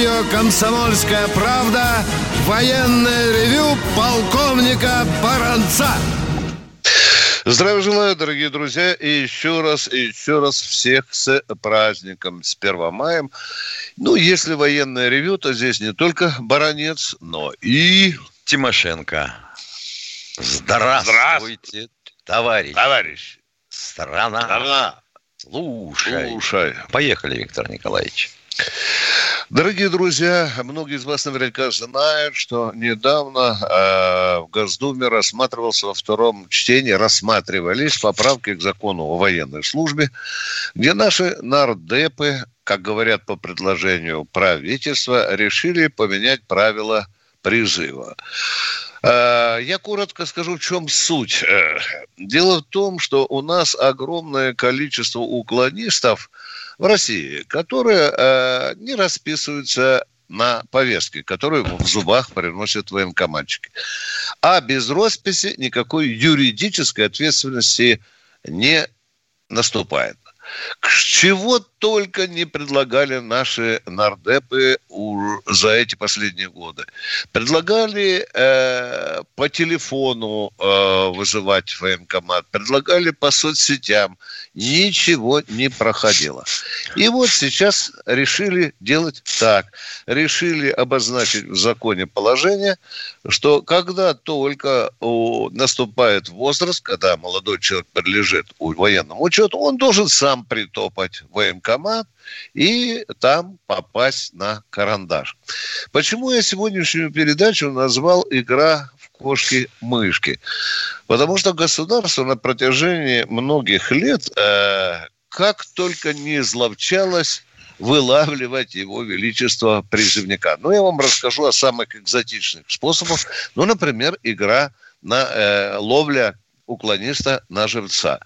Радио «Комсомольская правда» военное ревю полковника Баранца. Здравия желаю, дорогие друзья, и еще раз, и еще раз всех с праздником, с 1 мая. Ну, если военное ревю, то здесь не только Баранец, но и... Тимошенко. Здравствуйте, товарищ. Товарищ. Страна. Страна. Слушай. Слушай. Поехали, Виктор Николаевич. Дорогие друзья, многие из вас наверняка знают, что недавно э, в Госдуме рассматривался во втором чтении, рассматривались поправки к закону о военной службе, где наши нардепы, как говорят по предложению правительства, решили поменять правила призыва. Э, я коротко скажу, в чем суть. Э, дело в том, что у нас огромное количество уклонистов – в России, которые э, не расписываются на повестке, которую в зубах приносят военкоматчики. А без росписи никакой юридической ответственности не наступает. К чего только не предлагали наши нардепы за эти последние годы. Предлагали э, по телефону э, вызывать военкомат, предлагали по соцсетям. Ничего не проходило. И вот сейчас решили делать так. Решили обозначить в законе положение, что когда только наступает возраст, когда молодой человек подлежит военному учету, он должен сам притопать в военкомат и там попасть на карандаш. Почему я сегодняшнюю передачу назвал «Игра в кошки-мышки»? Потому что государство на протяжении многих лет э, как только не изловчалось вылавливать его величество призывника. Но ну, я вам расскажу о самых экзотичных способах. Ну, например, игра на э, ловля уклониста на живца.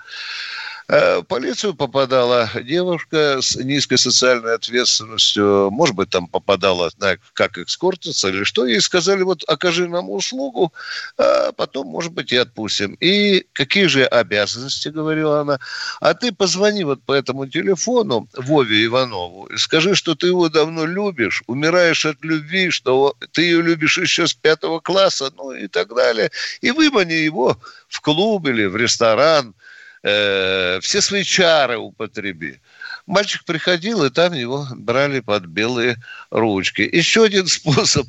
Э, полицию попадала девушка с низкой социальной ответственностью, может быть, там попадала как экскортница или что, ей сказали, вот окажи нам услугу, а потом, может быть, и отпустим. И какие же обязанности, говорила она, а ты позвони вот по этому телефону Вове Иванову и скажи, что ты его давно любишь, умираешь от любви, что ты ее любишь еще с пятого класса, ну и так далее, и вымани его в клуб или в ресторан – э, все свои чары употреби. Мальчик приходил, и там его брали под белые ручки. Еще один способ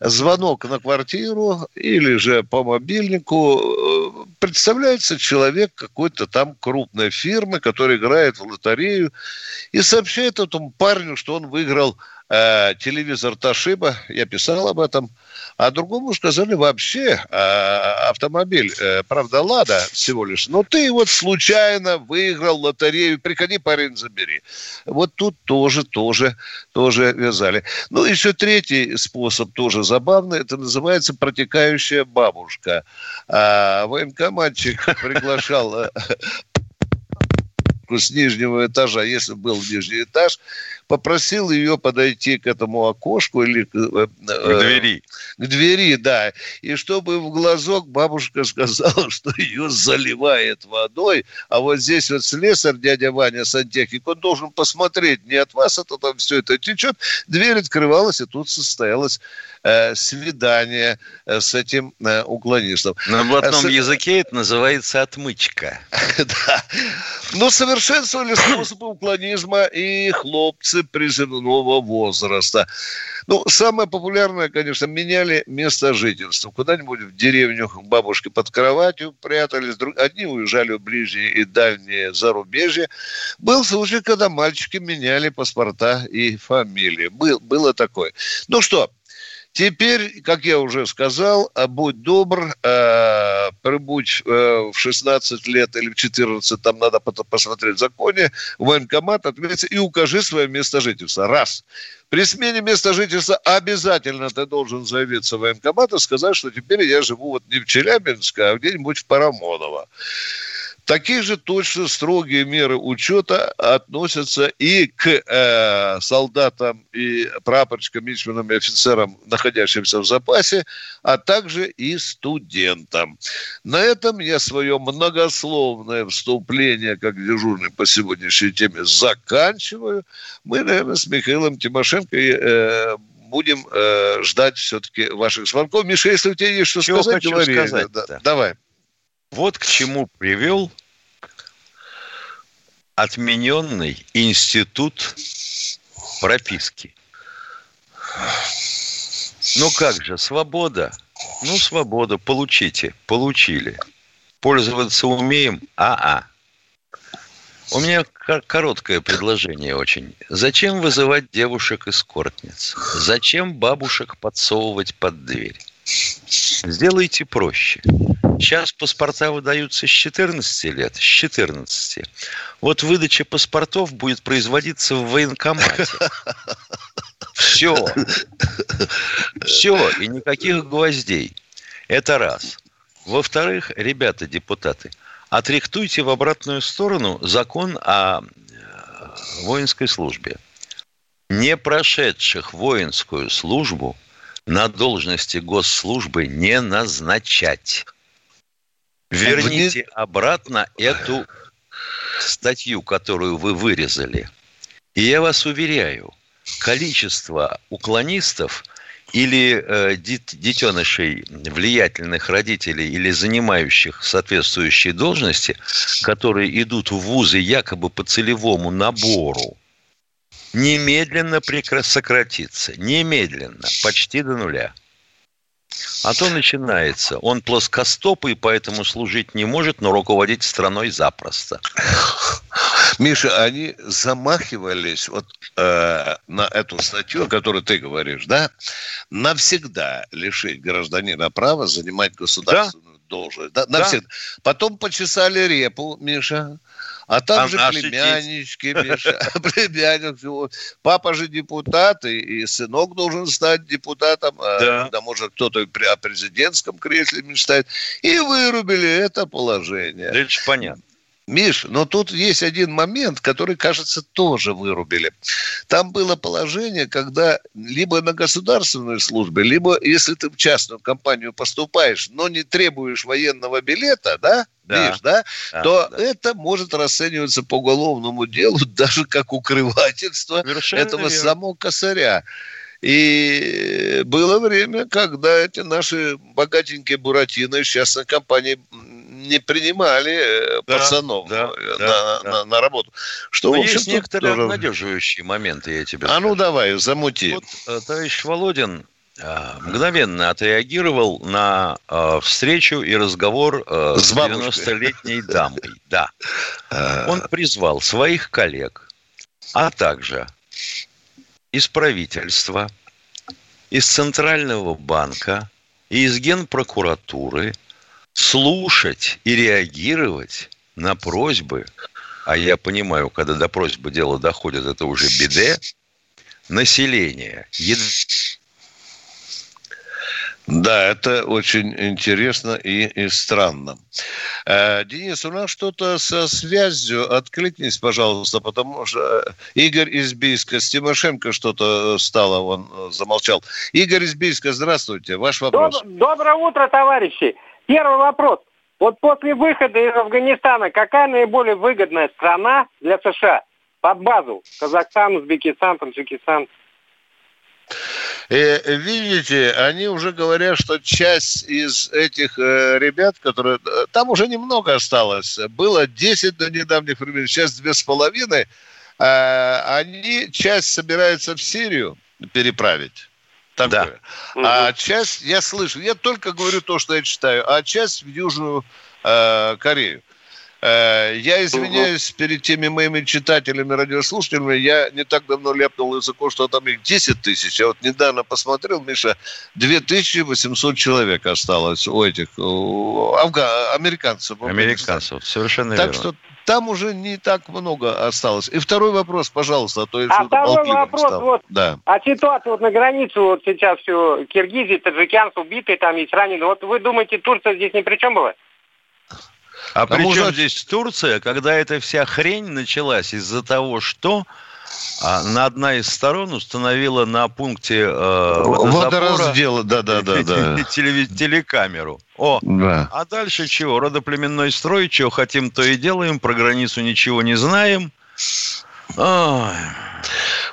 звонок на квартиру или же по мобильнику. Э, представляется человек какой-то там крупной фирмы, который играет в лотерею, и сообщает этому парню, что он выиграл э, телевизор Ташиба, я писал об этом, а другому сказали вообще э, автомобиль, э, правда, Лада всего лишь, но ты вот случайно выиграл лотерею, приходи, парень, забери. Вот тут тоже, тоже, тоже вязали. Ну, еще третий способ тоже забавный, это называется протекающая бабушка. А, военкоматчик приглашал э, с нижнего этажа, если был нижний этаж, попросил ее подойти к этому окошку или к, э, к двери. К двери, да. И чтобы в глазок бабушка сказала, что ее заливает водой, а вот здесь вот слесарь, дядя Ваня, сантехник, он должен посмотреть, не от вас это там все это течет. Дверь открывалась, и тут состоялось э, свидание э, с этим э, уклонистом. На блатном с... языке это называется отмычка. Да. Но совершенствовали способы уклонизма и хлопцы призывного возраста. Ну, самое популярное, конечно, меняли место жительства. Куда-нибудь в деревню бабушки под кроватью прятались. Одни уезжали в ближние и дальние зарубежья. Был случай, когда мальчики меняли паспорта и фамилии. Был, было такое. Ну что, Теперь, как я уже сказал, а будь добр, э, прибудь э, в 16 лет или в 14, там надо посмотреть в законе, военкомат, отметиться и укажи свое место жительства. Раз. При смене места жительства обязательно ты должен заявиться в военкомат и сказать, что теперь я живу вот не в Челябинске, а где-нибудь в Парамоново. Такие же точно строгие меры учета относятся и к э, солдатам и прапорщикам, мичманам и офицерам, находящимся в запасе, а также и студентам. На этом я свое многословное вступление как дежурный по сегодняшней теме заканчиваю. Мы, наверное, с Михаилом Тимошенко э, будем э, ждать все-таки ваших звонков. Миша, если у тебя есть что Чего сказать, хочу говори. сказать Да, давай. Вот к чему привел отмененный институт прописки. Ну как же, свобода? Ну, свобода, получите, получили. Пользоваться умеем? А-а. У меня короткое предложение очень. Зачем вызывать девушек-эскортниц? Зачем бабушек подсовывать под дверь? Сделайте проще. Сейчас паспорта выдаются с 14 лет, с 14. Вот выдача паспортов будет производиться в военкомате. Все. Все. И никаких гвоздей. Это раз. Во-вторых, ребята, депутаты, отрихтуйте в обратную сторону закон о э, воинской службе. Не прошедших воинскую службу на должности госслужбы не назначать. Верните обратно эту статью, которую вы вырезали. И я вас уверяю, количество уклонистов или э, детенышей влиятельных родителей или занимающих соответствующие должности, которые идут в вузы якобы по целевому набору, немедленно сократится. Немедленно. Почти до нуля. А то начинается. Он плоскостопый, поэтому служить не может, но руководить страной запросто. Миша, они замахивались вот э, на эту статью, о которой ты говоришь, да, навсегда лишить гражданина права занимать государственную да? должность. Да, навсегда. Да. Потом почесали репу, Миша. А там а же племяннички, Миша, племянник. Папа же депутат, и, и сынок должен стать депутатом. А да. да может, кто-то при, о президентском кресле мечтает. И вырубили это положение. Это понятно. Миш, но тут есть один момент, который, кажется, тоже вырубили. Там было положение, когда либо на государственной службе, либо если ты в частную компанию поступаешь, но не требуешь военного билета, да, да. Видишь, да, да то да. это может расцениваться по уголовному делу даже как укрывательство Совершенно этого верно. самого косаря. И было время, когда эти наши богатенькие буратино из частной компании не принимали э, да, пацанов да, на, да, на, да. на работу. Что, Но в общем, есть некоторые тоже... обнадеживающие моменты, я тебе А скажу. ну давай, замути. Вот, э, товарищ Володин э, мгновенно отреагировал на э, встречу и разговор э, с, с 90-летней дамой. Да. Он призвал своих коллег, а также из правительства, из Центрального банка и из Генпрокуратуры – слушать и реагировать на просьбы, а я понимаю, когда до просьбы дело доходит, это уже беде, населения. Да, это очень интересно и, и странно. Э, Денис, у нас что-то со связью. Откликнись, пожалуйста, потому что Игорь из Бийска, с Тимошенко что-то стало, он замолчал. Игорь из здравствуйте, ваш вопрос. Доброе утро, товарищи. Первый вопрос. Вот после выхода из Афганистана какая наиболее выгодная страна для США под базу? Казахстан, Узбекистан, Таджикистан? И, видите, они уже говорят, что часть из этих э, ребят, которые... Э, там уже немного осталось. Было 10 до недавних времен, сейчас две с половиной. Э, они часть собираются в Сирию переправить такое. Да. А часть, я слышу, я только говорю то, что я читаю, а часть в Южную э, Корею. Э, я извиняюсь перед теми моими читателями, радиослушателями. Я не так давно ляпнул языком, что там их 10 тысяч. Я вот недавно посмотрел, Миша, 2800 человек осталось у этих у афга... американцев. Американцев, совершенно так верно. Так что там уже не так много осталось. И второй вопрос, пожалуйста, а то я а второй вопрос, стал. вот, да. а ситуация вот на границе, вот сейчас все, Киргизия, таджикянцы убитые, там есть раненые. Вот вы думаете, Турция здесь ни при чем была? А, а при чем может... здесь Турция, когда эта вся хрень началась из-за того, что а на одна из сторон установила на пункте э, водораздела, да, да, да, да. телекамеру. О, да. а дальше чего? Родоплеменной строй, чего хотим, то и делаем, про границу ничего не знаем. Ой.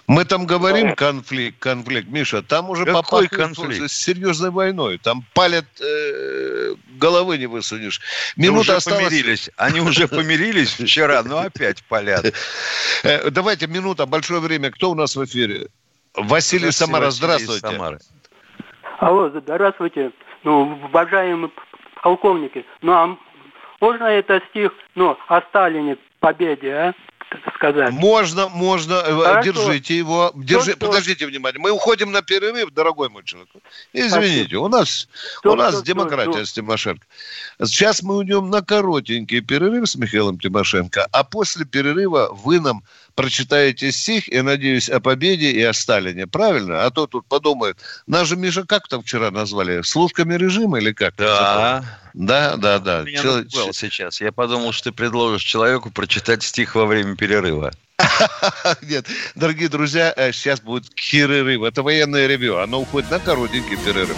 Мы там говорим конфликт, конфликт, Миша, там уже Какой конфликт? с серьезной войной. Там палят, э, головы не высунешь. Минута уже осталась. помирились. Они уже помирились вчера, но опять палят. Э, давайте, минута, большое время. Кто у нас в эфире? Василий Самара, здравствуйте. Самары. Алло, здравствуйте. Ну, уважаемые полковники, ну, а можно это стих, ну, о Сталине, победе, а? сказать. Можно, можно. Э, Хорошо. Держите его. Держи, что, подождите внимание. Мы уходим на перерыв, дорогой мой человек. Извините, Спасибо. у нас, что, у нас что, демократия что, с Тимошенко. Сейчас мы уйдем на коротенький перерыв с Михаилом Тимошенко, а после перерыва вы нам прочитаете стих, и, надеюсь, о победе и о Сталине. Правильно? А то тут подумают, нас же, Миша, как там вчера назвали? Служками режима или как? Да. Да, да, да. Меня Чел... сейчас. Я подумал, что ты предложишь человеку прочитать стих во время перерыва. Нет, дорогие друзья, э, сейчас будет перерыв. Это военное ревю. Оно уходит на коротенький перерыв.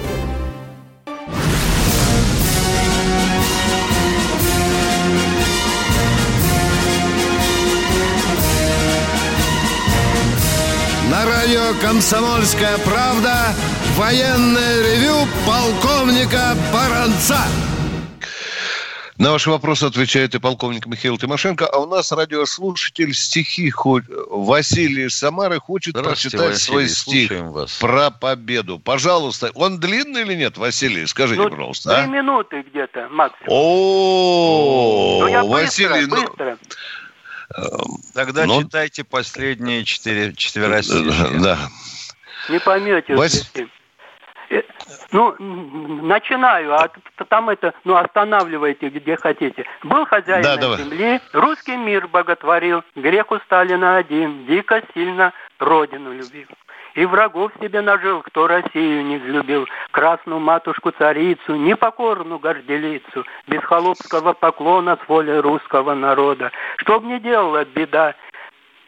Радио «Комсомольская правда» военное ревю полковника Баранца. На ваши вопросы отвечает и полковник Михаил Тимошенко. А у нас радиослушатель стихи хоть Василий Самары хочет прочитать Василий, свой стих вас. про победу. Пожалуйста. Он длинный или нет, Василий? Скажите, ну, пожалуйста. Три а? минуты где-то максимум. О, ну, Василий, ну, быстро. Тогда Но... читайте последние четыре четверостишие. Да. Не поймете. Вась... Э, ну, начинаю, а там это, ну, останавливайте, где хотите. Был хозяин да, земли, русский мир боготворил, грех у Сталина один, дико сильно родину любил. И врагов себе нажил, кто Россию не взлюбил, красную матушку-царицу, непокорную горделицу, без холопского поклона с волей русского народа. Чтоб не делала беда,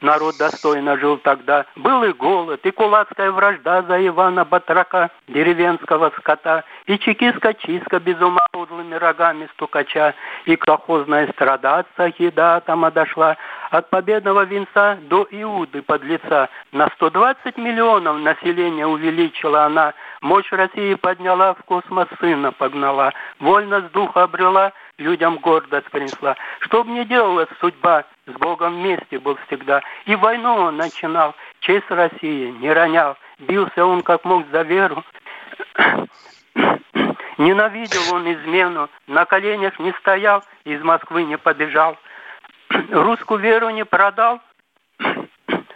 Народ достойно жил тогда. Был и голод, и кулацкая вражда за Ивана Батрака, деревенского скота, и чекистка-чистка без ума подлыми рогами стукача, и колхозная страдаться еда там отошла. От победного венца до Иуды под лица на 120 миллионов населения увеличила она, мощь России подняла, в космос сына погнала, вольность духа обрела, людям гордость принесла. Что бы ни делала судьба, с Богом вместе был всегда. И войну он начинал, честь России не ронял. Бился он как мог за веру. Ненавидел он измену, на коленях не стоял, из Москвы не побежал. Русскую веру не продал,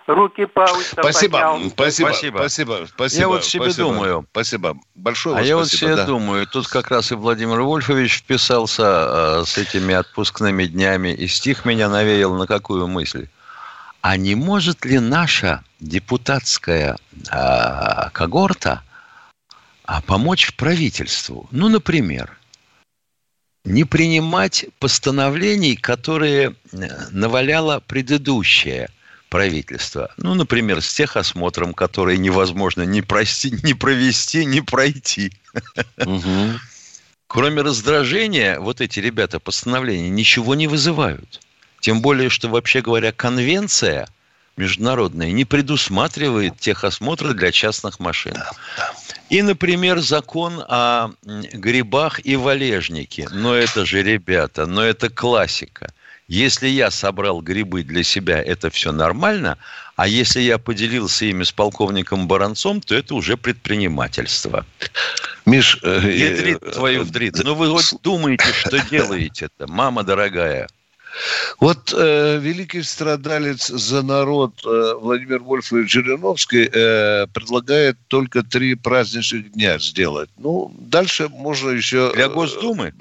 руки Пауста спасибо, поднял. Спасибо, спасибо, спасибо, спасибо. Я вот себе спасибо, думаю. Спасибо. Большое А я спасибо, вот себе да. думаю, тут как раз и Владимир Вольфович вписался э, с этими отпускными днями, и стих меня навеял на какую мысль? А не может ли наша депутатская э, когорта а помочь правительству. Ну, например, не принимать постановлений, которые э, наваляло предыдущее правительство. Ну, например, с техосмотром, который невозможно ни, прости, ни провести, ни пройти. Угу. Кроме раздражения, вот эти ребята постановления ничего не вызывают. Тем более, что, вообще говоря, конвенция международная не предусматривает техосмотры для частных машин. Да, да. И, например, закон о грибах и валежнике. Но это же, ребята, но это классика. Если я собрал грибы для себя, это все нормально, а если я поделился ими с полковником Баранцом, то это уже предпринимательство. Миш... Э, Ядрит э, твою вдрит. Ну вы хоть думаете, что делаете-то, мама дорогая. Вот э, великий страдалец за народ э, Владимир Вольфович Жириновский э, предлагает только три праздничных дня сделать. Ну, дальше можно еще... Для Госдумы?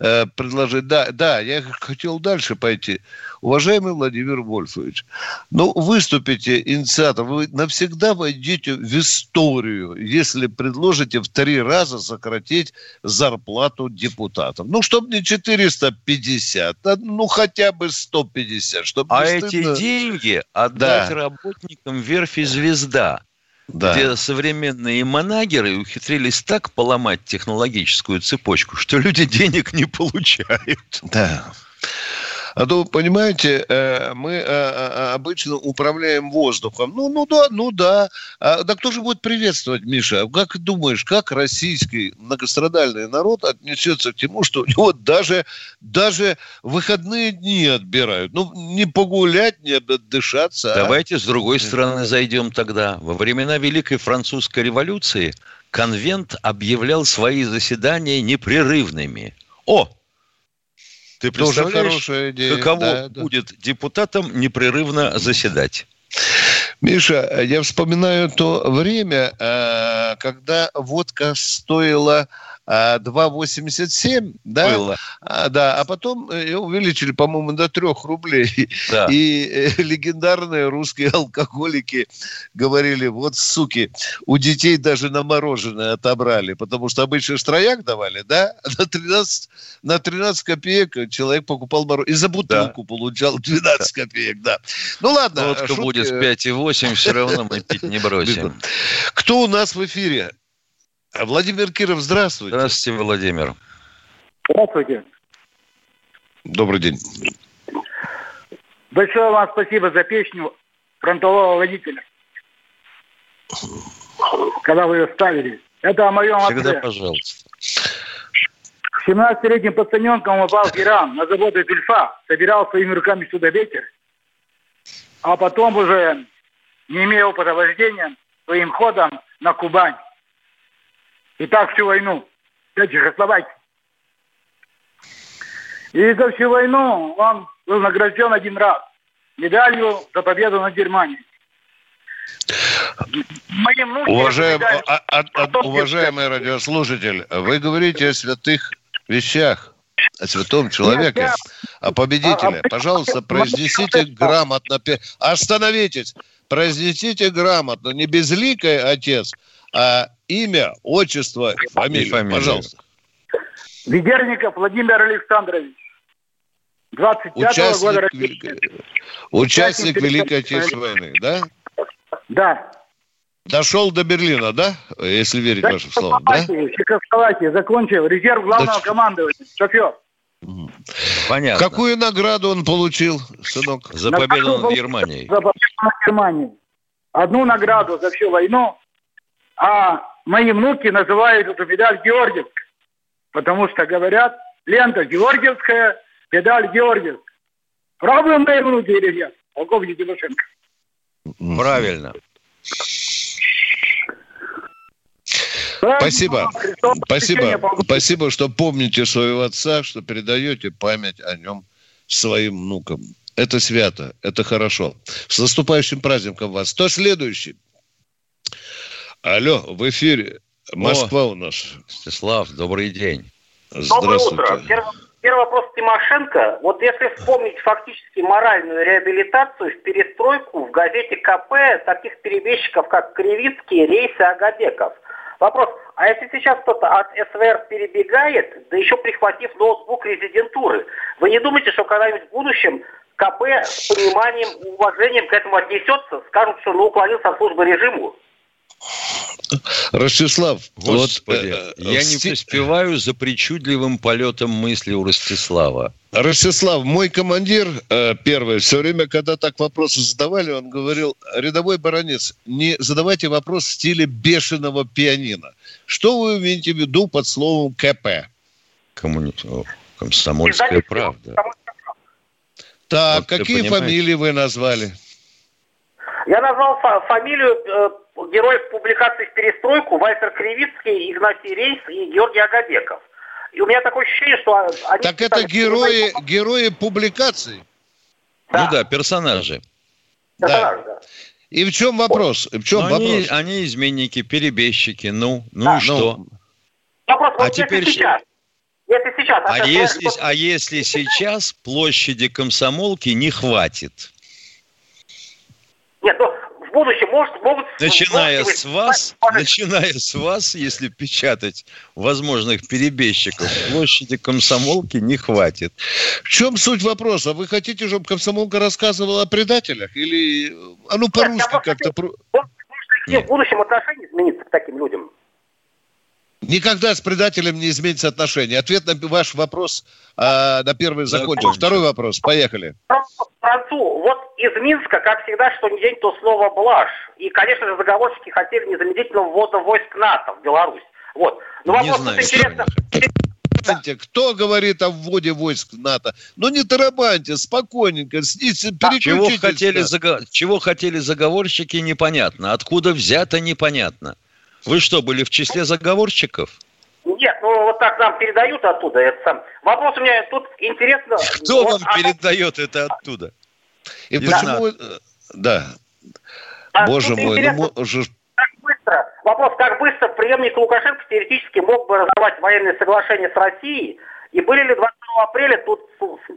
Э, предложить. Да, да, я хотел дальше пойти. Уважаемый Владимир Вольфович, ну, выступите инициатором, вы навсегда войдете в историю, если предложите в три раза сократить зарплату депутатам. Ну, чтобы не 450, а, ну, хотя бы 150. Чтобы а эти деньги отдать да. работникам верфи «Звезда», да. где современные манагеры ухитрились так поломать технологическую цепочку, что люди денег не получают. Да. А то, понимаете, э, мы э, э, обычно управляем воздухом. Ну, ну да, ну да. А, да кто же будет приветствовать, Миша? Как думаешь, как российский многострадальный народ отнесется к тому, что у него даже, даже выходные дни отбирают? Ну, не погулять, не отдышаться. А? Давайте а? с другой стороны зайдем тогда. Во времена Великой Французской революции конвент объявлял свои заседания непрерывными. О, ты представляешь, хорошая идея. каково да, будет да. депутатам непрерывно заседать? Миша, я вспоминаю то время, э, когда водка стоила 2,87, да? Было. А, да, а потом э, ее увеличили, по-моему, до 3 рублей. Да. И э, легендарные русские алкоголики говорили, вот, суки, у детей даже на мороженое отобрали, потому что обычно штрояк давали, да? На 13, на 13 копеек человек покупал мороженое. И за бутылку да. получал 12 копеек, да. Ну, ладно. Водка шутки... будет 5,8, все равно мы пить не бросим. Кто у нас в эфире? Владимир Киров, здравствуйте. Здравствуйте, Владимир. Здравствуйте. Добрый день. Большое вам спасибо за песню фронтового водителя. Когда вы ее ставили. Это о моем Всегда отце. пожалуйста. 17-летним пацаненком упал в Иран на заводе Бельфа, собирал своими руками сюда ветер, а потом уже, не имея опыта вождения, своим ходом на Кубань. И так всю войну для Чехословакии. И за всю войну он был награжден один раз медалью за победу над Германией. Уважаем, а, а, а, уважаемый радиослушатель, вы говорите о святых вещах, о святом человеке, Нет, я... о победителе. А, Пожалуйста, произнесите грамотно. Остановитесь. Произнесите грамотно. Не безликий отец, а имя, отчество, фамилия. фамилия. Пожалуйста. Ведерников Владимир Александрович. 25 Участник года Великой... Участник Великой Отечественной войны, да? Да. Дошел до Берлина, да? Если верить да, вашим словам, да? Чехословакии закончил. Резерв главного да. командования. Шофер. Понятно. Какую награду он получил, сынок? За победу над Германией. За победу над Германией. Одну награду за всю войну, а мои внуки называют эту медаль Георгиевской, потому что говорят, лента Георгиевская, медаль Георгиевская. Правы мои внуки или нет, полковник Тимошенко? Правильно. Спасибо. Спасибо. Спасибо, что помните своего отца, что передаете память о нем своим внукам. Это свято, это хорошо. С наступающим праздником вас. Кто следующий? Алло, в эфире. Москва О, у нас. Стеслав, добрый день. Доброе утро. Первый, первый вопрос Тимошенко. Вот если вспомнить фактически моральную реабилитацию в перестройку в газете КП таких перебежчиков, как Кривицкий, Рейсы Агадеков. Вопрос, а если сейчас кто-то от СВР перебегает, да еще прихватив ноутбук резидентуры, вы не думаете, что когда-нибудь в будущем КП с пониманием, уважением к этому отнесется, скажут, что ну, уклонился от службы режиму? Ростислав, Господи, вот, э, я не поспеваю за причудливым полетом мысли у Ростислава. Ростислав, мой командир э, первый, все время, когда так вопросы задавали, он говорил, рядовой баронец, не задавайте вопрос в стиле бешеного пианино. Что вы имеете в виду под словом КП? Коммуни... Комсомольская правда. Так, вот какие фамилии вы назвали? Я назвал фамилию э, героев публикации в «Перестройку» Вальтер Кривицкий, Игнатий Рейс и Георгий Агадеков. И у меня такое ощущение, что они... Так это герои, герои публикаций? Да. Ну да, персонажи. Персонажи, да. да. И в чем вопрос? В чем вопрос? Они, они изменники, перебежчики, ну, ну да. и что? Ну, вопрос, а вот теперь сейчас, если сейчас... А, если, а если сейчас площади комсомолки не хватит? Нет, ну, в будущем может, могут... Начиная с вас, начиная с вас, если печатать возможных перебежчиков, площади комсомолки не хватит. В чем суть вопроса? Вы хотите, чтобы комсомолка рассказывала о предателях? Или, а ну, по-русски как-то... Может, в будущем отношение изменится к таким людям? Никогда с предателем не изменится отношение. Ответ на ваш вопрос а, на первый закончил. Второй вопрос. Поехали. Францу, вот из Минска, как всегда, что ни день, то слово блажь. И, конечно же, заговорщики хотели незамедлительного ввода войск НАТО в Беларусь. Вот. Но вопрос не знаю, интересно. Кто говорит о вводе войск НАТО? Ну не тарабаньте, спокойненько, снизьте, чего хотели, заго... чего хотели заговорщики, непонятно. Откуда взято, непонятно. Вы что, были в числе заговорщиков? Нет, ну вот так нам передают оттуда. Это сам. Вопрос у меня тут интересно. Кто вот, вам а... передает это оттуда? И Не почему? Да. А Боже мой, ну уже... Как быстро, вопрос, как быстро преемник Лукашенко теоретически мог бы разорвать военные соглашения с Россией и были ли 22 апреля тут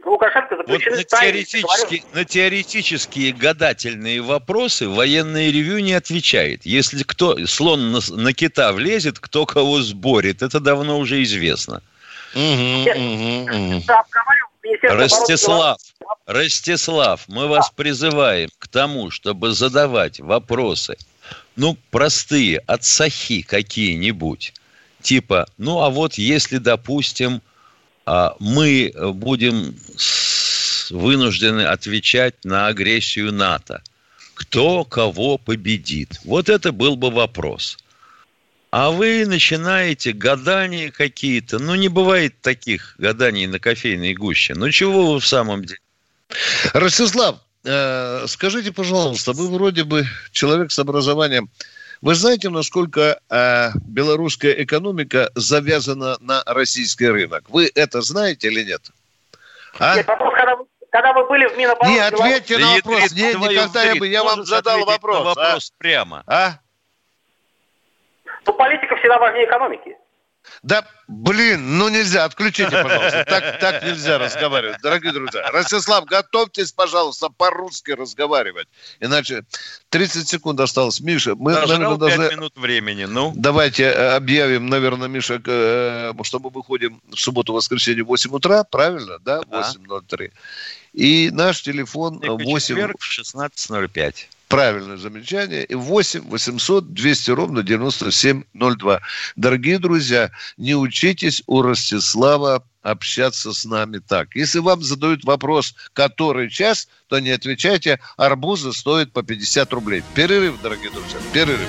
Лукашенко заключены вот на, теоретические, на теоретические гадательные вопросы военное ревю не отвечает. Если кто слон на, на кита влезет, кто кого сборит, это давно уже известно. Ростислав, Ростислав, мы вас призываем к тому, чтобы задавать вопросы, ну, простые, от сахи какие-нибудь. Типа, ну, а вот если, допустим, мы будем вынуждены отвечать на агрессию НАТО. Кто кого победит? Вот это был бы вопрос. А вы начинаете гадания какие-то. Ну, не бывает таких гаданий на кофейной гуще. Ну, чего вы в самом деле? Ростислав, э, скажите, пожалуйста, вы вроде бы человек с образованием. Вы знаете, насколько э, белорусская экономика завязана на российский рынок? Вы это знаете или нет? А? Нет, вопрос, когда вы, когда вы были в Минобороны... Не, ответьте на вопрос. Не, никогда я бы, я вам задал вопрос. вопрос а? прямо. А? Ну, политика всегда важнее экономики. Да, блин, ну нельзя, отключите, пожалуйста. Так, так нельзя разговаривать, дорогие друзья. Ростислав, готовьтесь, пожалуйста, по-русски разговаривать. Иначе 30 секунд осталось. Миша, мы, Нажрал наверное, даже... минут времени, ну. Давайте э, объявим, наверное, Миша, э, что мы выходим в субботу-воскресенье в 8 утра, правильно, да? 8.03. И наш телефон 8... Четверг 16.05. Правильное замечание. И 8 800 200 ровно 9702. Дорогие друзья, не учитесь у Ростислава общаться с нами так. Если вам задают вопрос, который час, то не отвечайте. Арбузы стоят по 50 рублей. Перерыв, дорогие друзья, перерыв.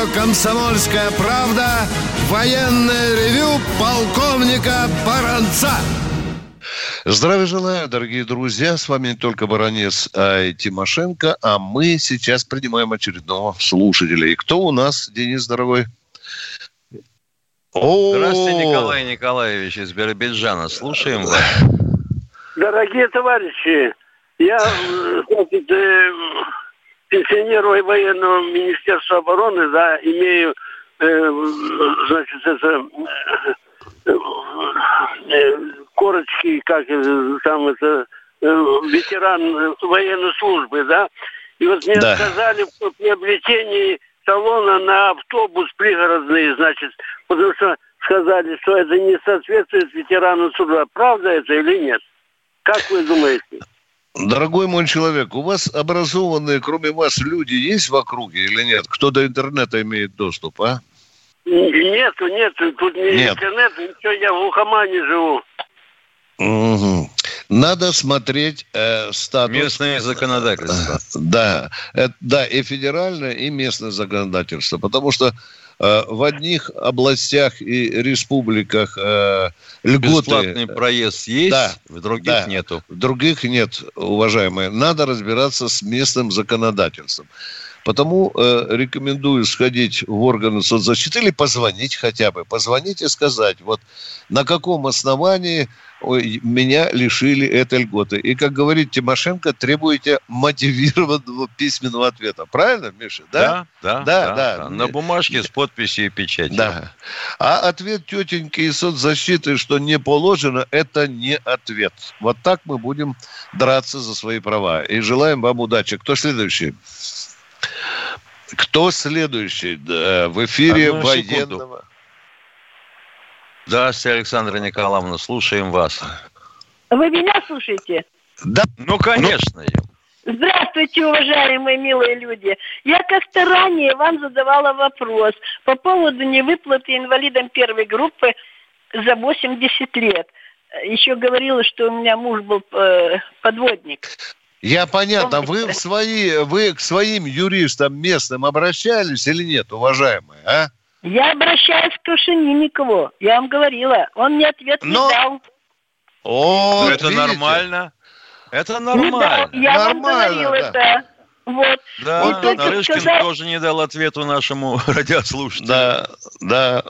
Радио «Комсомольская правда» военное ревю полковника Баранца. Здравия желаю, дорогие друзья. С вами не только Баранец, а и Тимошенко. А мы сейчас принимаем очередного слушателя. И кто у нас, Денис, дорогой? Здравствуйте, Николай Николаевич из Биробиджана. Слушаем вас. Дорогие товарищи, я, значит, э, пенсионер военного министерства обороны, да, имею, э, значит, это э, э, корочки, как там это, э, ветеран военной службы, да. И вот мне Да. сказали по приобретении талона на автобус пригородный, значит, потому что сказали, что это не соответствует ветерану труда. Правда это или нет? Как вы думаете? Дорогой мой человек, у вас образованные, кроме вас, люди есть в округе или нет? Кто до интернета имеет доступ, а? Нету, нету, тут ни Нет. интернет, ничего, я в Ухамане живу. Мгм. Надо смотреть э, статус... Местное законодательство. Да, это- да, и федеральное, и местное законодательство. Потому что э, в одних областях и республиках э, льготы... Бесплатный проезд есть, Да, в других да. нету. В других нет, уважаемые. Надо разбираться с местным законодательством. Потому э, рекомендую сходить в органы соцзащиты или позвонить хотя бы. Позвонить и сказать, вот на каком основании меня лишили этой льготы. И, как говорит Тимошенко, требуете мотивированного письменного ответа. Правильно, Миша? Да? Да, да, Да, да, да. На бумажке с подписью и печатью. Да. А ответ тетеньки из соцзащиты, что не положено, это не ответ. Вот так мы будем драться за свои права. И желаем вам удачи. Кто следующий? Кто следующий? Да, в эфире Одну секунду. военного. Здравствуйте, Александра Николаевна, слушаем вас. Вы меня слушаете? Да. Ну, конечно. Здравствуйте, уважаемые милые люди. Я как-то ранее вам задавала вопрос по поводу невыплаты инвалидам первой группы за 80 лет. Еще говорила, что у меня муж был э, подводник. Я понятно. Вы, в свои, вы к своим юристам местным обращались или нет, уважаемые? А? Я обращаюсь к Крушенинникову. Я вам говорила. Он мне ответ не дал. О, Ну, это видите? нормально. Это Не дал. нормально. Я вам Нормально, говорила да. это. Вот. Да, И только Нарышкин сказать- тоже не дал ответу нашему радиослушателю. Да, да.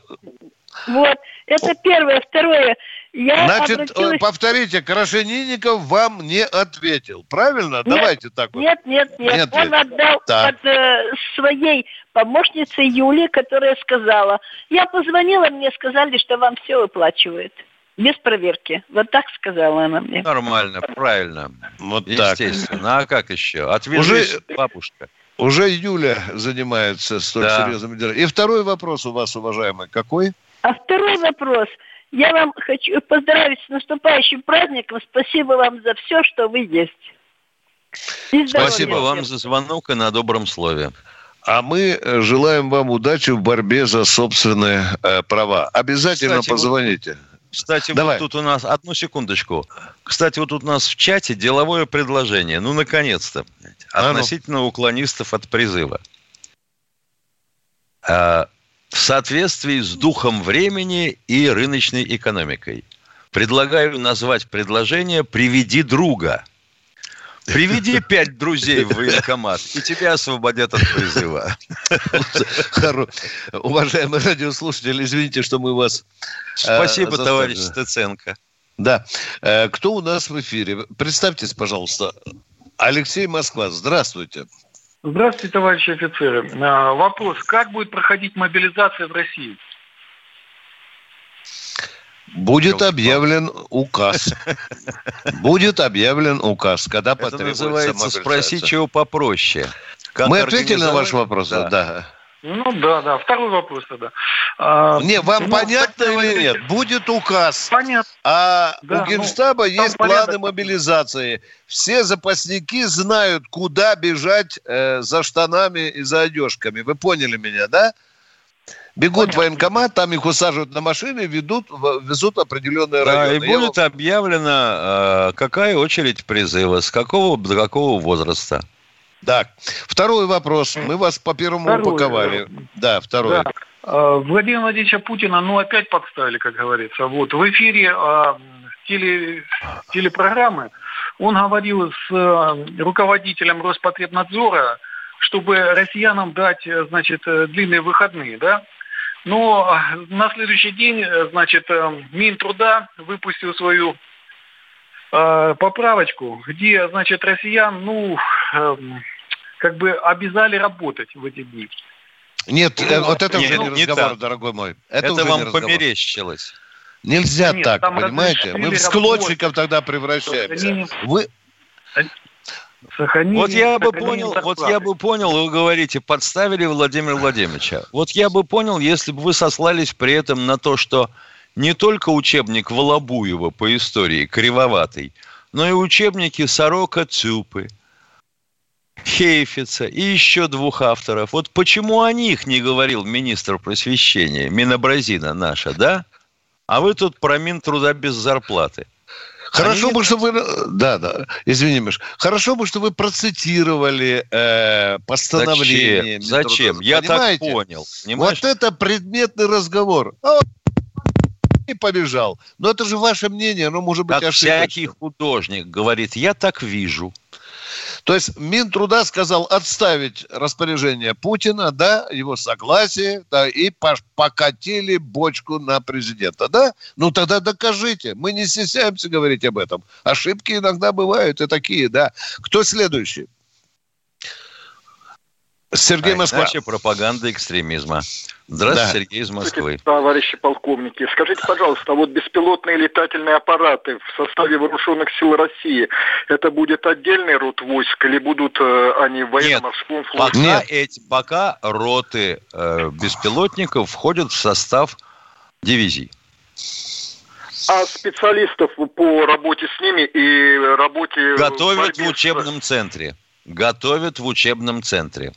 Вот. Это первое. Второе. Я Значит, обратилась... э, повторите, Крашенинников вам не ответил. Правильно? Нет, Давайте так вот. Нет, нет, нет. Нет, Он отдал Так. от э, своей помощнице Юле, которая сказала. Я позвонила, мне сказали, что вам все выплачивают. Без проверки. Вот так сказала она мне. Нормально, правильно. Вот так. Естественно. А как еще? Отвяжись, Уже- бабушка. Уже Юля занимается столь Да. серьезными делами. И второй вопрос у вас, уважаемый, какой? А второй вопрос. Я вам хочу поздравить с наступающим праздником. Спасибо вам за все, что вы есть. И Спасибо всем. вам за звонок и на добром слове. А мы э, желаем вам удачи в борьбе за собственные э, права. Обязательно Кстати, вот- позвоните. Кстати, Давай. вот тут у нас... Одну секундочку. Кстати, вот тут у нас в чате деловое предложение. Ну, наконец-то. А ну. Относительно уклонистов от призыва. А, В соответствии с духом времени и рыночной экономикой. Предлагаю назвать предложение «Приведи друга». Приведи пять друзей в военкомат, и тебя освободят от призыва. Уважаемый радиослушатель, извините, что мы вас... э, Спасибо, товарищ Стеценко. Да. Э, Кто у нас в эфире? Представьтесь, пожалуйста. Алексей Москва, здравствуйте. Здравствуйте, товарищи офицеры. А, Вопрос, как будет проходить мобилизация в России? Будет объявлен указ. Будет объявлен указ, когда Это потребуется называется мобилизация. спроси чего попроще. Как Мы ответили на ваш вопрос? Да. Да. Ну да, да. Второй вопрос тогда. А, Не, вам ну, понятно или нет? Будет указ. Понятно. А Да, у Генштаба ну, есть порядок. планы мобилизации. Все запасники знают, куда бежать э, за штанами и за одежками. Вы поняли меня, да? Бегут в военкомат, там их усаживают на машины, ведут, везут в определенные Да, и районы. Я будет объявлено, э, какая очередь призыва, с какого до какого возраста. Так, второй вопрос. Мы вас по первому Второй, упаковали. Да, второй. Да. Владимира Владимировича Путина, ну, опять подставили, как говорится. Вот в эфире э, теле, телепрограммы он говорил с э, руководителем Роспотребнадзора, чтобы россиянам дать, значит, длинные выходные, да? Но на следующий день, значит, Минтруда выпустил свою э, поправочку, где, значит, россиян, ну, э, как бы обязали работать в эти дни. Нет, ну, вот это нет, уже не разговор, так. дорогой мой. Это, Это, уже вам не померещилось. Нельзя Нет, так, понимаете? Мы в склочников работать. тогда превращаемся. Они- Вы... Сохранили, Вот я бы понял, вот зарплаты. я бы понял, вы говорите, подставили Владимира Владимировича. Вот я бы понял, если бы вы сослались при этом на то, что не только учебник Волобуева по истории кривоватый, но и учебники Сорока Цюпы, Хейфица и еще двух авторов. Вот почему о них не говорил министр просвещения, Минобразина наша, да? А вы тут про Минтруда без зарплаты. Хорошо Они- бы, чтобы вы... Да, да, извини, Миш. Хорошо бы, чтобы вы процитировали э, постановление. Зачем? Зачем? Я так Понимаете? понял. Понимаешь? Вот это предметный разговор. А он и побежал. Но это же ваше мнение, оно может быть Как всякий ошибочным. художник говорит, я так вижу. То есть Минтруда сказал отставить распоряжение Путина, да, его согласие, да, и покатили бочку на президента, да? Ну тогда докажите. Мы не стесняемся говорить об этом. Ошибки иногда бывают и такие, да. Кто следующий? Сергей А Москва. иначе пропаганда экстремизма. Здравствуйте, Да. Сергей из Москвы. Товарищи полковники, скажите, пожалуйста, а вот беспилотные летательные аппараты в составе вооруженных сил России, это будет отдельный род войск или будут э, они в военно-морском флоте? Пока, эти, пока роты э, беспилотников входят в состав дивизий. А специалистов по работе с ними и работе... в Готовят в учебном центре. Готовят в учебном центре.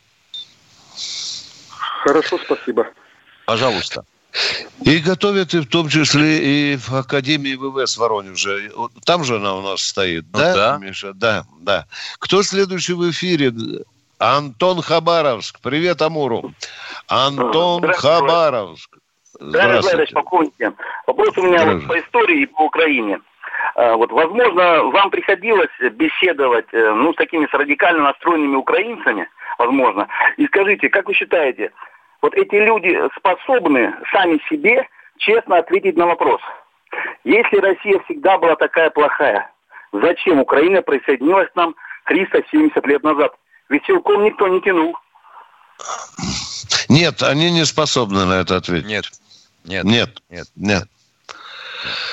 Хорошо, спасибо. Пожалуйста. И готовят и в том числе и в Академии ВВС в Воронеже. Там же она у нас стоит, Ну да, да. Миша? Да, да. Кто следующий в эфире? Антон Хабаровск. Привет, Амуру. Антон Здравствуйте. Хабаровск. Здравствуйте, товарищ полковники. Вопрос у меня вот по истории и по Украине. А, Вот, возможно, вам приходилось беседовать э, ну, с такими с радикально настроенными украинцами, возможно. И скажите, как вы считаете, вот эти люди способны сами себе честно ответить на вопрос? Если Россия всегда была такая плохая, зачем Украина присоединилась к нам 370 лет назад? Ведь силком никто не тянул. Нет, они не способны на это ответить. Нет. Нет. Нет. Нет. Нет.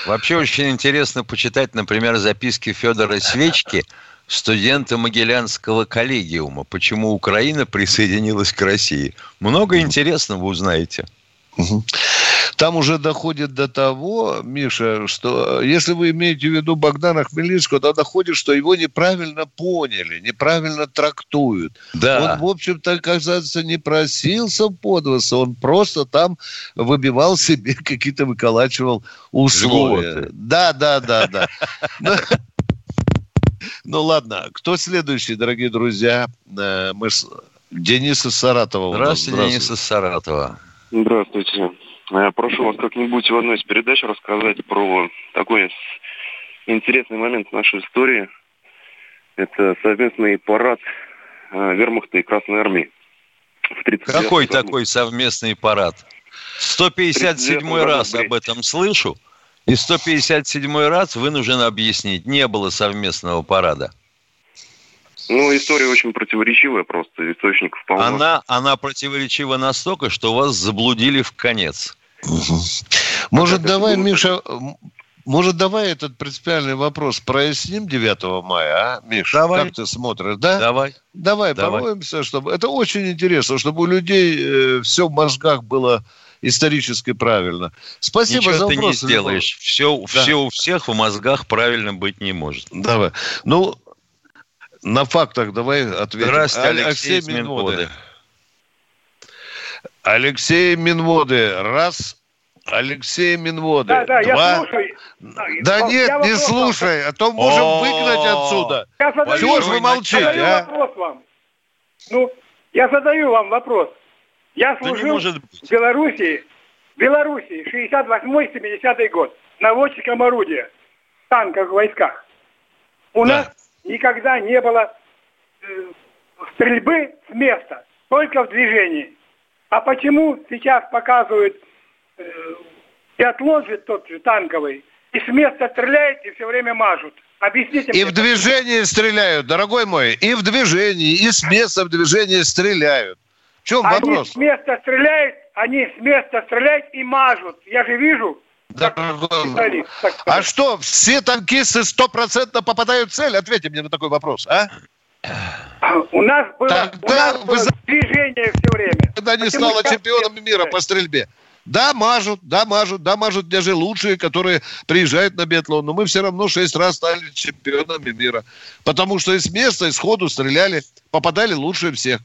Вообще очень интересно почитать, например, записки Федора Свечки, студента Могилянского коллегиума. Почему Украина присоединилась к России? Много интересного узнаете. Там уже доходит до того, Миша, что если вы имеете в виду Богдана Хмельницкого, то доходит, что его неправильно поняли, неправильно трактуют. Да. Он, в общем-то, оказывается, не просился подваса, он просто там выбивал себе какие-то, выколачивал условия. Льготы. Да, да, да, да. Ну, ладно, кто следующий, дорогие друзья? Э, Мы с... Денис из Саратова. нас. Здравствуйте, Денис из Саратова. Здравствуйте. Э, Прошу вас как-нибудь в одной из передач рассказать про такой интересный момент в нашей истории. Это совместный парад э, вермахта и Красной Армии. В 39 Какой году. такой совместный парад? 157 году, раз об этом слышу, и 157 раз вынужден объяснить, не было совместного парада. Ну, история очень противоречивая просто, источников полно. Она, она противоречива настолько, что вас заблудили в конец. Может, давай, Миша, м, может, давай этот принципиальный вопрос проясним 9 мая, а, Миша? Давай. Как ты смотришь, да? Давай. Давай, Давай. пороемся, чтобы... Это очень интересно, чтобы у людей все в мозгах было исторически правильно. Спасибо Ничего за ты не вопрос. сделаешь. Все, Да. все у всех в мозгах правильно быть не может. Давай. Ну, на фактах давай ответим. Здравствуйте, Алексей из Минводы. Алексей Минводы. Раз. Алексей Минводы. Да, да, я Два. слушаю. Да Я нет, не вопрос вам- слушай, а то можем О, выгнать отсюда. Я задаю, Чего ж вы молчите, а? вопрос вам. Ну, я задаю вам вопрос. Я служил в Белоруссии, в Белоруссии 68-70 год, наводчиком орудия в танковых войсках. У да. нас никогда не было э, стрельбы с места, только в движении. А почему сейчас показывают э, биатлон же тот же танковый, и с места стреляет, и все время мажут? Объясните и мне. И в движении стреляют, дорогой мой, и в движении, и с места в движении стреляют. В чем они вопрос? Они с места стреляют, они с места стреляют и мажут. Я же вижу, Дорогой. А что, все танкисты стопроцентно попадают в цель? Ответьте мне на такой вопрос, а? У нас было, Тогда у нас было вы... движение все время. Когда не стало чемпионом мира по стрельбе. Да, мажут, да, мажут, да, мажут даже лучшие, которые приезжают на биатлон. Но мы все равно шесть раз стали чемпионами мира. Потому что из места, из ходу стреляли, попадали лучше всех.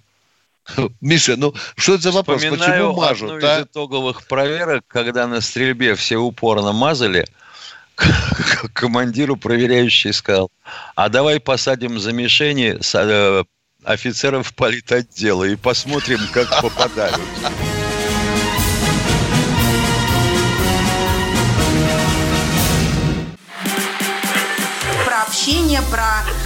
Миша, ну что это за вопрос? Вспоминаю Почему мажут? Одну а? из итоговых проверок, когда на стрельбе все упорно мазали, командиру проверяющий сказал, а давай посадим за мишени э, офицеров политотдела и посмотрим, как попадают. общение, про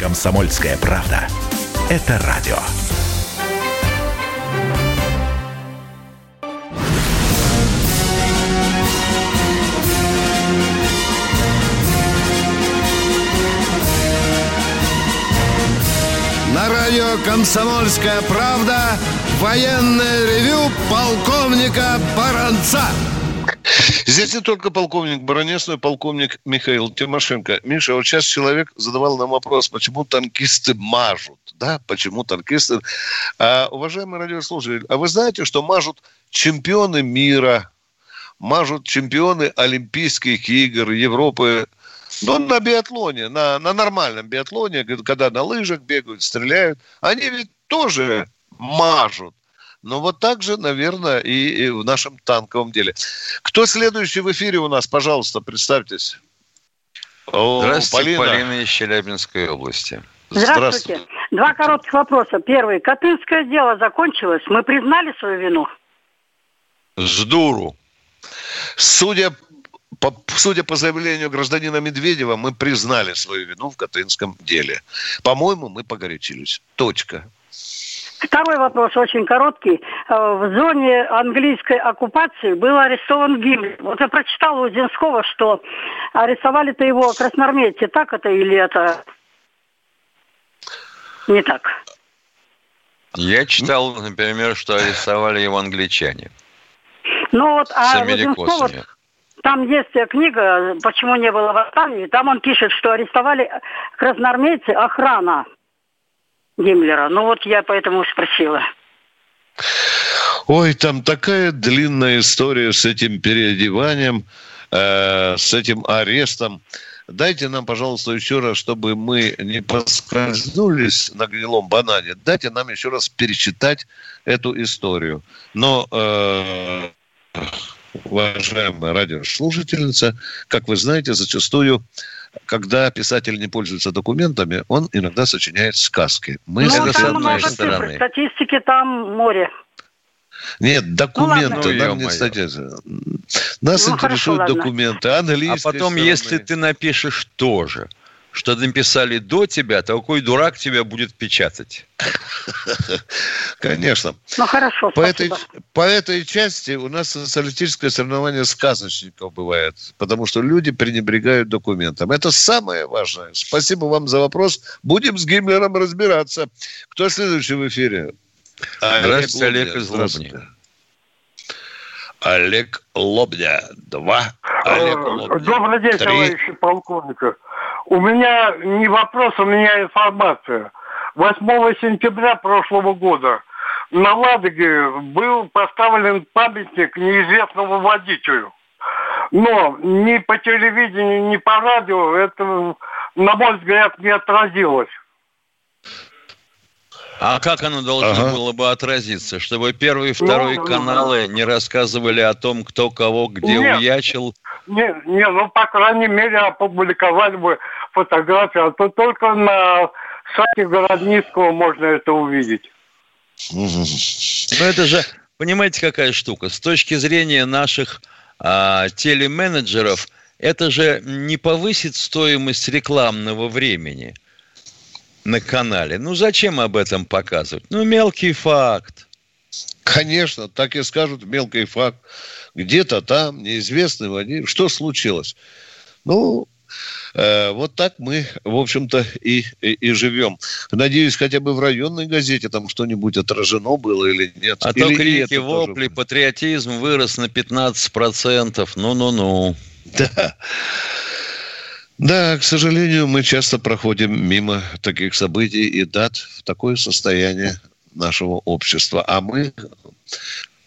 Комсомольская правда. Это радио. На радио «Комсомольская правда» военное ревю полковника Баранца. Здесь не только полковник Баранец, но и полковник Михаил Тимошенко. Миша, вот сейчас человек задавал нам вопрос, почему танкисты мажут? Да, почему танкисты... А, уважаемые радиослушатели, а вы знаете, что мажут чемпионы мира, мажут чемпионы Олимпийских игр, Европы, ну, на биатлоне, на, на нормальном биатлоне, когда на лыжах бегают, стреляют, они ведь тоже мажут. Но вот так же, наверное, и, и в нашем танковом деле. Кто следующий в эфире у нас? Пожалуйста, представьтесь. О, Здравствуйте, Полина. Полина из Челябинской области. Здравствуйте. Здравствуйте. Два коротких вопроса. Первый. Катынское дело закончилось. Мы признали свою вину? С дуру. Судя по, судя по заявлению гражданина Медведева, мы признали свою вину в Катынском деле. По-моему, мы погорячились. Точка. Второй вопрос очень короткий. Э, в зоне английской оккупации был арестован Гиммлер. Вот я прочитала у Зинского, что арестовали-то его красноармейцы. Так это или это не так? Я читал, например, что арестовали его англичане. Ну вот, а Зинского, там есть книга «Почему не было восстания», там он пишет, что арестовали красноармейцы охрана Гиммлера. Ну вот я поэтому спросила. Ой, там такая длинная история с этим переодеванием, э, с этим арестом. Дайте нам, пожалуйста, еще раз, чтобы мы не поскользнулись на гнилом банане, дайте нам еще раз перечитать эту историю. Но, э, уважаемая радиослушательница, как вы знаете, зачастую когда писатель не пользуется документами, он иногда сочиняет сказки. Мы ну, с там много стороны. Статистики там море. Нет, ну, документы, ну, нам не статистика. Нас ну, интересуют хорошо, документы, английские. А потом, стороны. если ты напишешь тоже – что написали до тебя, то какой дурак тебя будет печатать? Конечно. Ну, хорошо, по этой, по этой части у нас социалистическое соревнование сказочников бывает, потому что люди пренебрегают документам. Это самое важное. Спасибо вам за вопрос. Будем с Гиммлером разбираться. Кто следующий в эфире? Здравствуйте, Олег из Лобни. Олег Лобня. Два. Олег Лобня. Добрый день, Три. товарищи полковника. У меня не вопрос, у меня информация. 8 сентября прошлого года на Ладоге был поставлен памятник неизвестному водителю. Но ни по телевидению, ни по радио это, на мой взгляд, не отразилось. А как оно должно ага. было бы отразиться? Чтобы первый и второй ну, каналы ну, не рассказывали о том, кто кого где нет, уячил? Не, не, ну, по крайней мере, опубликовали бы фотографии, а то только на сайте Городницкого можно это увидеть. Ну, это же, понимаете, какая штука? С точки зрения наших а, телеменеджеров, это же не повысит стоимость рекламного времени – на канале. Ну, зачем об этом показывать? Ну, мелкий факт. Конечно, так и скажут, мелкий факт. Где-то там, неизвестный водитель. Что случилось? Ну, вот так мы, в общем-то, и, и, и живем. Надеюсь, хотя бы в районной газете там что-нибудь отражено было или нет. А или то крики, вопли, тоже... патриотизм вырос на 15%. Ну-ну-ну. Да. Да, к сожалению, мы часто проходим мимо таких событий и дат в такое состояние нашего общества. А мы,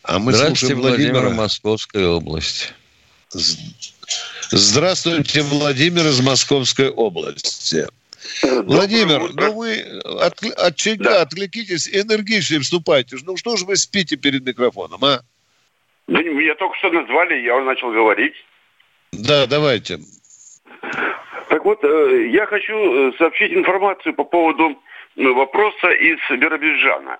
а мы Здравствуйте, Владимира. Владимир, Московская область. Здравствуйте, Владимир из Московской области. Владимир, ну вы от, от чайка да. отвлекитесь, энергичнее вступайте. Ну что же вы спите перед микрофоном, а? Да, я только что назвали, я уже начал говорить. Да, давайте. Так вот, э, я хочу э, сообщить информацию по поводу вопроса из Биробиджана.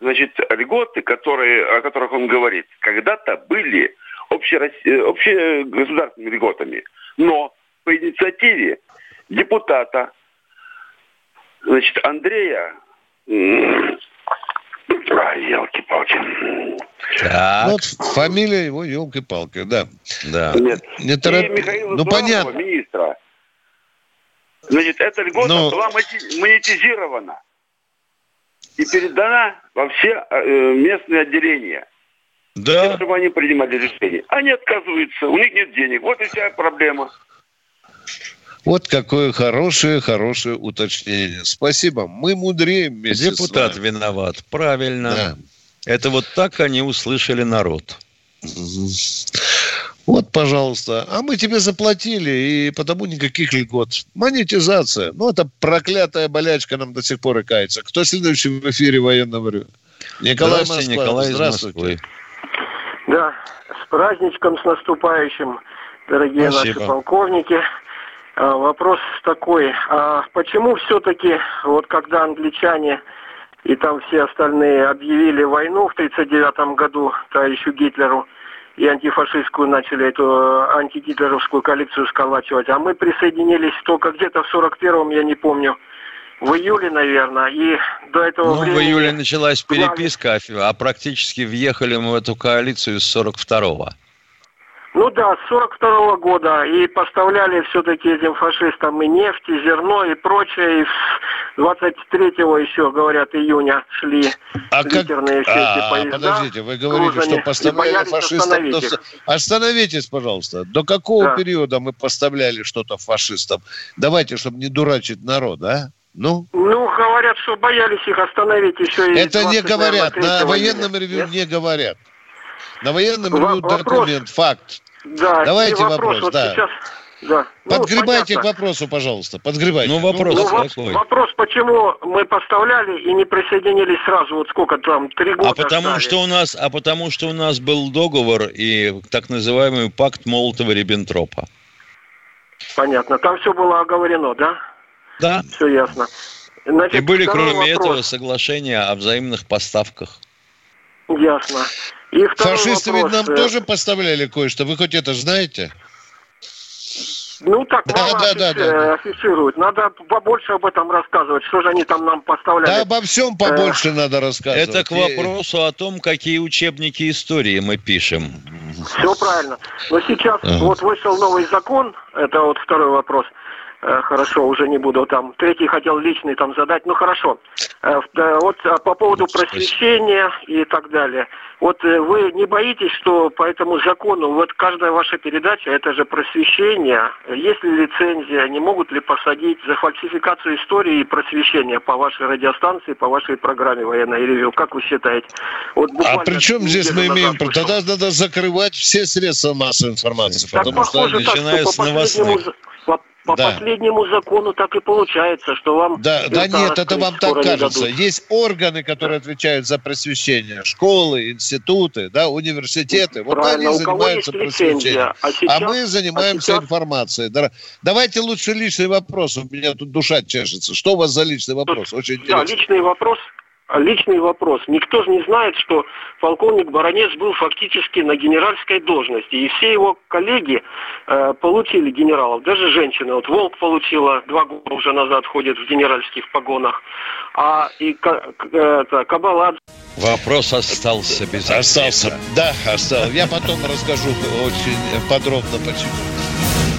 Значит, льготы, которые, о которых он говорит, когда-то были общегосударственными льготами. Но по инициативе депутата значит, Андрея елки-палки. Так. Вот фамилия его елки-палки, да. Да. Нет. Не торопи. И Михаила ну, понятно. министра. Значит, эта льгота Но... была монетизирована и передана во все э, местные отделения. Да. Чтобы они принимали решения. Они отказываются, у них нет денег. Вот и вся проблема. Вот какое хорошее, хорошее уточнение. Спасибо. Мы мудрее вместе Депутат с вами. виноват. Правильно. Да. Это вот так они услышали народ. Вот, пожалуйста. А мы тебе заплатили, и потому никаких льгот. Монетизация. Ну, это проклятая болячка нам до сих пор и кается. Кто следующий в эфире военного рю? Николай Здравствуйте, Москва. Николай Здравствуйте. Да, с праздничком, с наступающим, дорогие Спасибо. наши полковники. А, вопрос такой, а почему все-таки, вот когда англичане и там все остальные объявили войну в 1939 году товарищу Гитлеру, и антифашистскую начали эту э, антигитлеровскую коллекцию сколачивать. А мы присоединились только где-то в 41-м, я не помню, в июле, наверное, и до этого ну, времени... в июле началась переписка, а практически въехали мы в эту коалицию с 42-го. Ну да, с 42 -го года. И поставляли все-таки этим фашистам и нефть, и зерно, и прочее. И с 23-го еще, говорят, июня шли а литерные как... все а, эти поезда. Подождите, вы говорите, что поставляли фашистам... Но... Остановитесь, пожалуйста. До какого да. периода мы поставляли что-то фашистам? Давайте, чтобы не дурачить народ, а? Ну? Ну, говорят, что боялись их остановить еще и Это не говорят, на военном ревью не говорят. На военном ревью документ, факт. Да, Давайте вопрос, вопрос вот да. Сейчас... Да. Ну, Подгребайте ну, к вопросу, пожалуйста. Подгребайте. Ну, вопрос ну, какой? Вопрос, почему мы поставляли и не присоединились сразу, вот сколько там, три года А потому, ждали. что у нас, а потому что у нас был договор и так называемый пакт Молотова-Риббентропа. Понятно. Там все было оговорено, да? Да. Все ясно. Значит, и были, кроме вопрос. этого, соглашения о взаимных поставках. Ясно. И Фашисты вопрос. ведь нам э, тоже поставляли кое-что. Вы хоть это знаете? Ну, так да, мало да, да, да, афишируют. Надо побольше об этом рассказывать. Что же они там нам поставляли? Да обо всем побольше э... надо рассказывать. Это к вопросу о том, какие учебники истории мы пишем. Все правильно. Но сейчас вот вышел новый закон, это вот второй вопрос. Э, хорошо, уже не буду там. Третий хотел личный там задать. Ну хорошо. Э, вот а по поводу просвещения и так далее. Вот э, вы не боитесь, что по этому закону, вот каждая ваша передача, это же просвещение. Есть ли лицензия, не могут ли посадить за фальсификацию истории и просвещения по вашей радиостанции, по вашей программе военной ревью? Как вы считаете? Вот а при чем здесь мы имеем... Тогда надо закрывать все средства массовой информации, так потому что начиная с новостных... По да. последнему закону так и получается, что вам... Да, да нет, это вам так кажется. Есть органы, которые отвечают за просвещение. Школы, институты, да, университеты. Вот Правильно, они занимаются просвещением. А, сейчас, а мы занимаемся а сейчас... информацией. Давайте лучше личный вопрос. У меня тут душа чешется. Что у вас за личный вопрос? Очень интересно. Да, личный вопрос личный вопрос. Никто же не знает, что полковник Баранец был фактически на генеральской должности. И все его коллеги э, получили генералов. Даже женщины. Вот Волк получила, два года уже назад ходит в генеральских погонах. А и это, Кабала... Вопрос остался без Остался, да, остался. Я потом расскажу очень подробно почему.